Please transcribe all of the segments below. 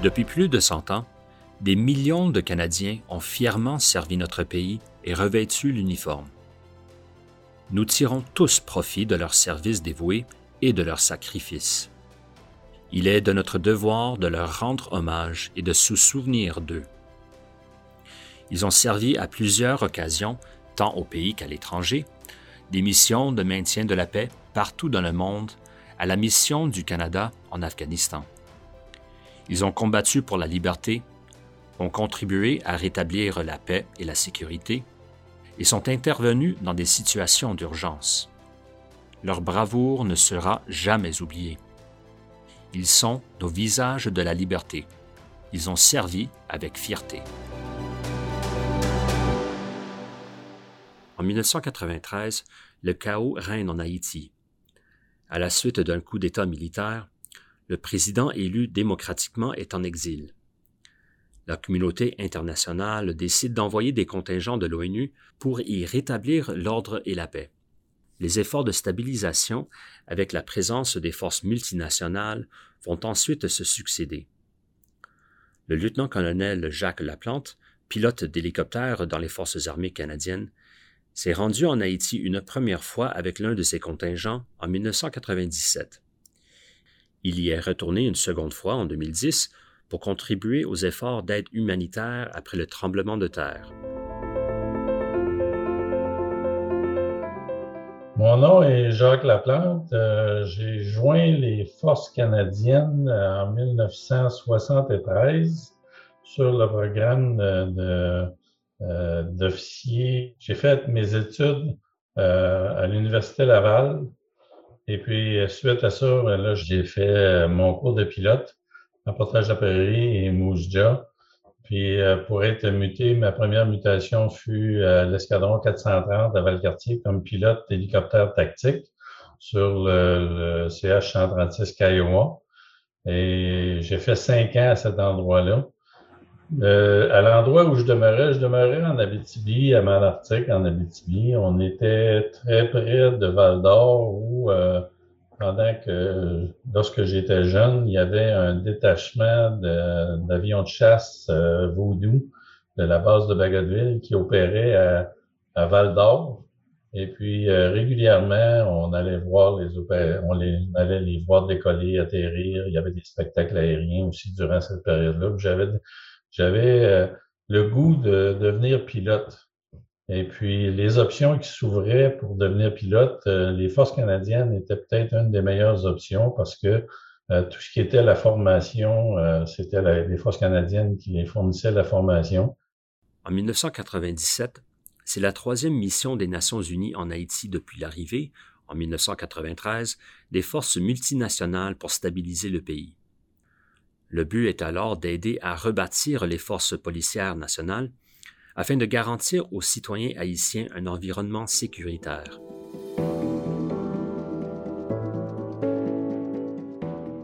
Depuis plus de 100 ans, des millions de Canadiens ont fièrement servi notre pays et revêtu l'uniforme. Nous tirons tous profit de leur service dévoué et de leur sacrifice. Il est de notre devoir de leur rendre hommage et de se souvenir d'eux. Ils ont servi à plusieurs occasions, tant au pays qu'à l'étranger, des missions de maintien de la paix partout dans le monde, à la mission du Canada en Afghanistan. Ils ont combattu pour la liberté, ont contribué à rétablir la paix et la sécurité, et sont intervenus dans des situations d'urgence. Leur bravoure ne sera jamais oubliée. Ils sont nos visages de la liberté. Ils ont servi avec fierté. En 1993, le chaos règne en Haïti. À la suite d'un coup d'État militaire, le président élu démocratiquement est en exil. La communauté internationale décide d'envoyer des contingents de l'ONU pour y rétablir l'ordre et la paix. Les efforts de stabilisation, avec la présence des forces multinationales, vont ensuite se succéder. Le lieutenant-colonel Jacques Laplante, pilote d'hélicoptère dans les forces armées canadiennes, s'est rendu en Haïti une première fois avec l'un de ses contingents en 1997. Il y est retourné une seconde fois en 2010 pour contribuer aux efforts d'aide humanitaire après le tremblement de terre. Mon nom est Jacques Laplante. Euh, j'ai joint les forces canadiennes euh, en 1973 sur le programme euh, d'officier. J'ai fait mes études à l'Université Laval. Et puis, suite à ça, ben là, j'ai fait mon cours de pilote en portage d'appareil et Mousja. Puis euh, pour être muté, ma première mutation fut à l'escadron 430 à Valcartier comme pilote d'hélicoptère tactique sur le, CH 136 Kiowa. Et j'ai fait cinq ans à cet endroit-là. Euh, à l'endroit où je demeurais, je demeurais en Abitibi, à Malartic, en Abitibi. On était très près de Val d'Or où euh, pendant que lorsque j'étais jeune, il y avait un détachement d'avions de, chasse euh, Voodoo de la base de Bagotville qui opérait à, à Val d'Or. Et puis euh, régulièrement, on allait voir les on, on allait les voir décoller, atterrir. Il y avait des spectacles aériens aussi durant cette période-là. J'avais j'avais euh, le goût de devenir pilote. Et puis, les options qui s'ouvraient pour devenir pilote, euh, les forces canadiennes étaient peut-être une des meilleures options parce que euh, tout ce qui était la formation, c'était les forces canadiennes qui fournissaient la formation. En 1997, c'est la troisième mission des Nations unies en Haïti depuis l'arrivée, en 1993, des forces multinationales pour stabiliser le pays. Le but est alors d'aider à rebâtir les forces policières nationales afin de garantir aux citoyens haïtiens un environnement sécuritaire.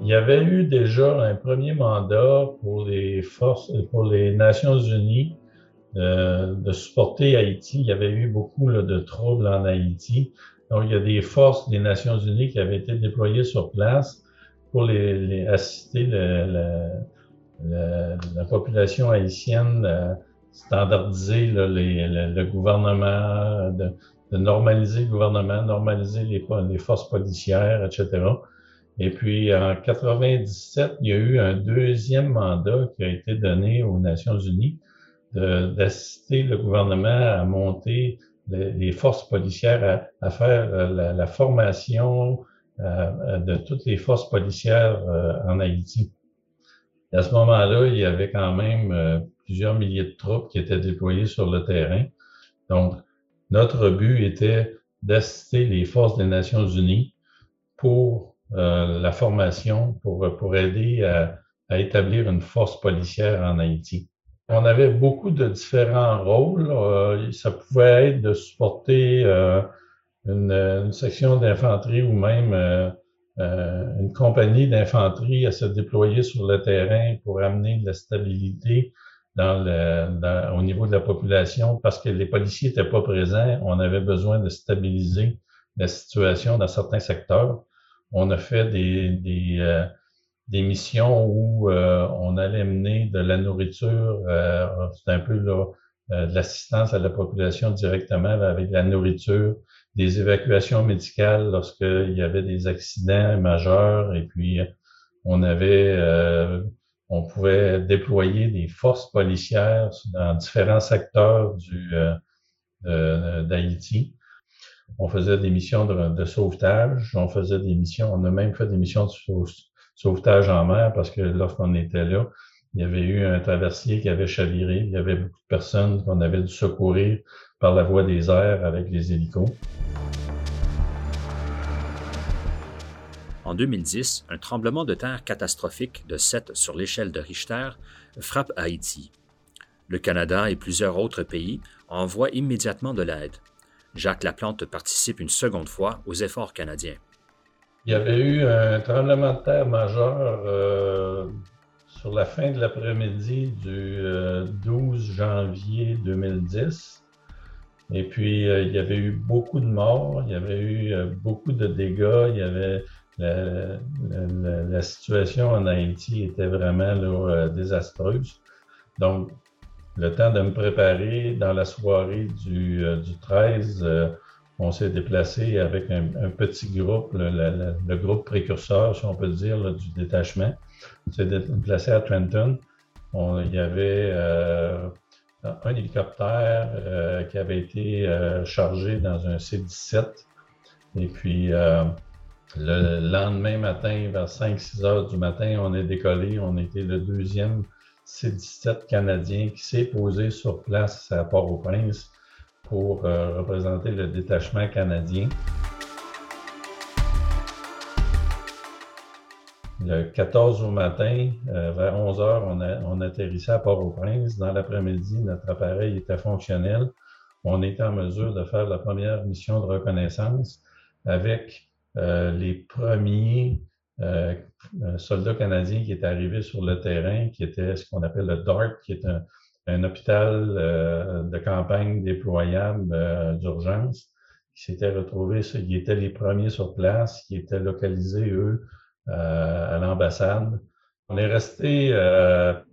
Il y avait eu déjà un premier mandat pour les forces, pour les Nations Unies euh, de supporter Haïti. Il y avait eu beaucoup de troubles en Haïti. Donc, il y a des forces des Nations Unies qui avaient été déployées sur place pour les, assister la, population haïtienne euh, standardiser le, gouvernement, de, normaliser le gouvernement, normaliser les, les forces policières, etc. Et puis en 97, il y a eu un deuxième mandat qui a été donné aux Nations Unies d'assister le gouvernement à monter les, forces policières, à, faire euh, la, formation de toutes les forces policières euh, en Haïti. À ce moment-là, il y avait quand même plusieurs milliers de troupes qui étaient déployées sur le terrain. Donc, notre but était d'assister les forces des Nations Unies pour euh, la formation, pour, pour aider à, établir une force policière en Haïti. On avait beaucoup de différents rôles. Euh, ça pouvait être de supporter euh, une, une, section d'infanterie ou même une compagnie d'infanterie à se déployer sur le terrain pour amener de la stabilité dans le, au niveau de la population parce que les policiers n'étaient pas présents. On avait besoin de stabiliser la situation dans certains secteurs. On a fait des, des, euh, des missions où on allait mener de la nourriture, c'est un peu là, de l'assistance à la population directement avec la nourriture, des évacuations médicales lorsqu'il y avait des accidents majeurs et puis on avait on pouvait déployer des forces policières dans différents secteurs du d'Haïti. On faisait des missions de, sauvetage, on faisait des missions, on a même fait des missions de sauvetage en mer parce que lorsqu'on était là, il y avait eu un traversier qui avait chaviré, il y avait beaucoup de personnes qu'on avait dû secourir par la voie des airs avec les hélicos. En 2010, un tremblement de terre catastrophique de 7 sur l'échelle de Richter frappe Haïti. Le Canada et plusieurs autres pays envoient immédiatement de l'aide. Jacques Laplante participe une seconde fois aux efforts canadiens. Il y avait eu un tremblement de terre majeur euh, sur la fin de l'après-midi du 12 euh, janvier 2010. Et puis, euh, il y avait eu beaucoup de morts, il y avait eu beaucoup de dégâts, il y avait la, situation en Haïti était vraiment désastreuse. Donc, le temps de me préparer dans la soirée du, euh, du 13, euh, on s'est déplacé avec un, petit groupe, le, groupe précurseur, si on peut dire, du détachement. On s'est déplacé à Trenton. il y avait euh, un hélicoptère qui avait été chargé dans un C-17. Et puis, le lendemain matin, vers 5-6 heures du matin, on est décollé. On était le deuxième C-17 canadien qui s'est posé sur place à Port-au-Prince pour euh, représenter le détachement canadien. Le 14 au matin, euh, vers 11 heures, on, on atterrissait à Port-au-Prince. Dans l'après-midi, notre appareil était fonctionnel. On était en mesure de faire la première mission de reconnaissance avec euh, les premiers euh, un soldat canadien qui est arrivé sur le terrain, qui était ce qu'on appelle le DART, qui est un, hôpital euh, de campagne déployable euh, d'urgence, qui s'était retrouvé, qui étaient les premiers sur place, qui étaient localisés, eux, à l'ambassade. On est resté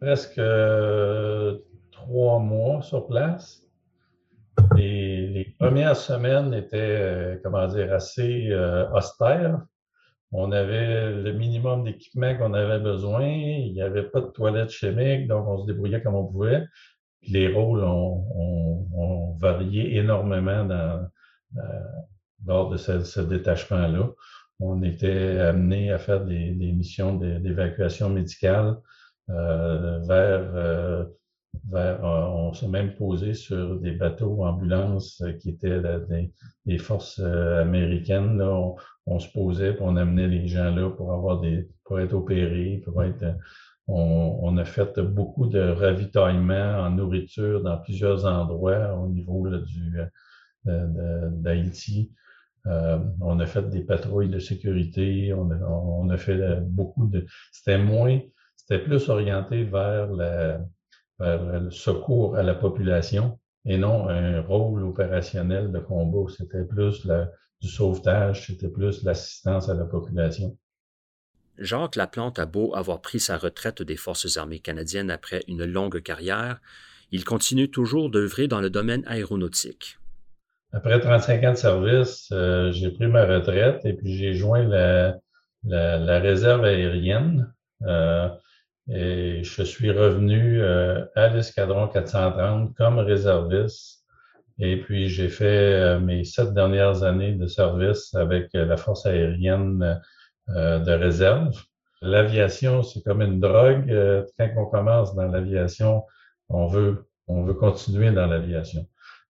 presque trois mois sur place. Les premières semaines étaient, comment dire, assez austères on avait le minimum d'équipement qu'on avait besoin. Il n'y avait pas de toilettes chimiques, donc on se débrouillait comme on pouvait. les rôles ont, varié énormément euh, lors de ce, détachement-là. On était amené à faire des, missions d'évacuation médicale euh, vers, euh, vers on s'est même posé sur des bateaux ambulances qui étaient des, forces américaines. Là on se posait, pour on amenait les gens là pour avoir des, pour être opérés, pour être, on, a fait beaucoup de ravitaillement en nourriture dans plusieurs endroits au niveau d'Haïti. Euh, on a fait des patrouilles de sécurité, on a, fait beaucoup de. C'était moins, c'était plus orienté vers, le secours à la population et non un rôle opérationnel de combat. C'était plus du sauvetage, c'était plus l'assistance à la population. Jacques Laplante a beau avoir pris sa retraite des Forces armées canadiennes après une longue carrière, il continue toujours d'œuvrer dans le domaine aéronautique. Après 35 ans de service, euh, j'ai pris ma retraite et puis j'ai joint la, la, réserve aérienne. Euh, et je suis revenu euh, à l'escadron 430 comme réserviste et puis, j'ai fait euh, mes sept dernières années de service avec euh, la force aérienne euh, de réserve. L'aviation, c'est comme une drogue. Quand on commence dans l'aviation, on veut, on veut continuer dans l'aviation.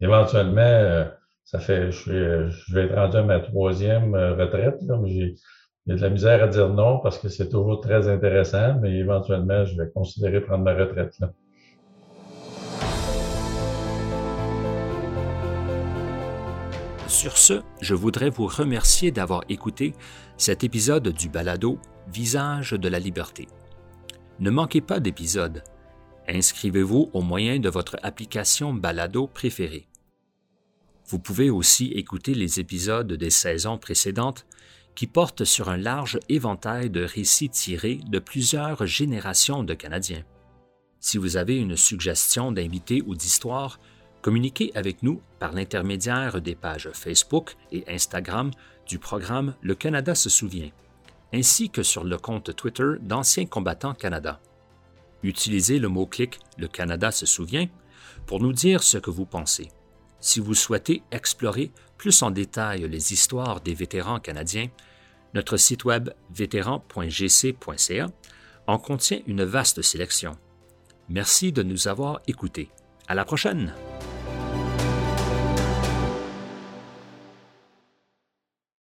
Éventuellement, ça fait, je, je, vais être rendu à ma troisième retraite, là, mais j'ai, de la misère à dire non parce que c'est toujours très intéressant, mais éventuellement, je vais considérer prendre ma retraite. Là. Sur ce, je voudrais vous remercier d'avoir écouté cet épisode du balado Visage de la liberté. Ne manquez pas d'épisode. Inscrivez-vous au moyen de votre application balado préférée. Vous pouvez aussi écouter les épisodes des saisons précédentes qui porte sur un large éventail de récits tirés de plusieurs générations de Canadiens. Si vous avez une suggestion d'invité ou d'histoire, communiquez avec nous par l'intermédiaire des pages Facebook et Instagram du programme Le Canada se souvient, ainsi que sur le compte Twitter d'Anciens combattants Canada. Utilisez le mot-clic Le Canada se souvient pour nous dire ce que vous pensez. Si vous souhaitez explorer plus en détail les histoires des vétérans canadiens, notre site web vétéran.gc.ca en contient une vaste sélection. Merci de nous avoir écoutés. À la prochaine!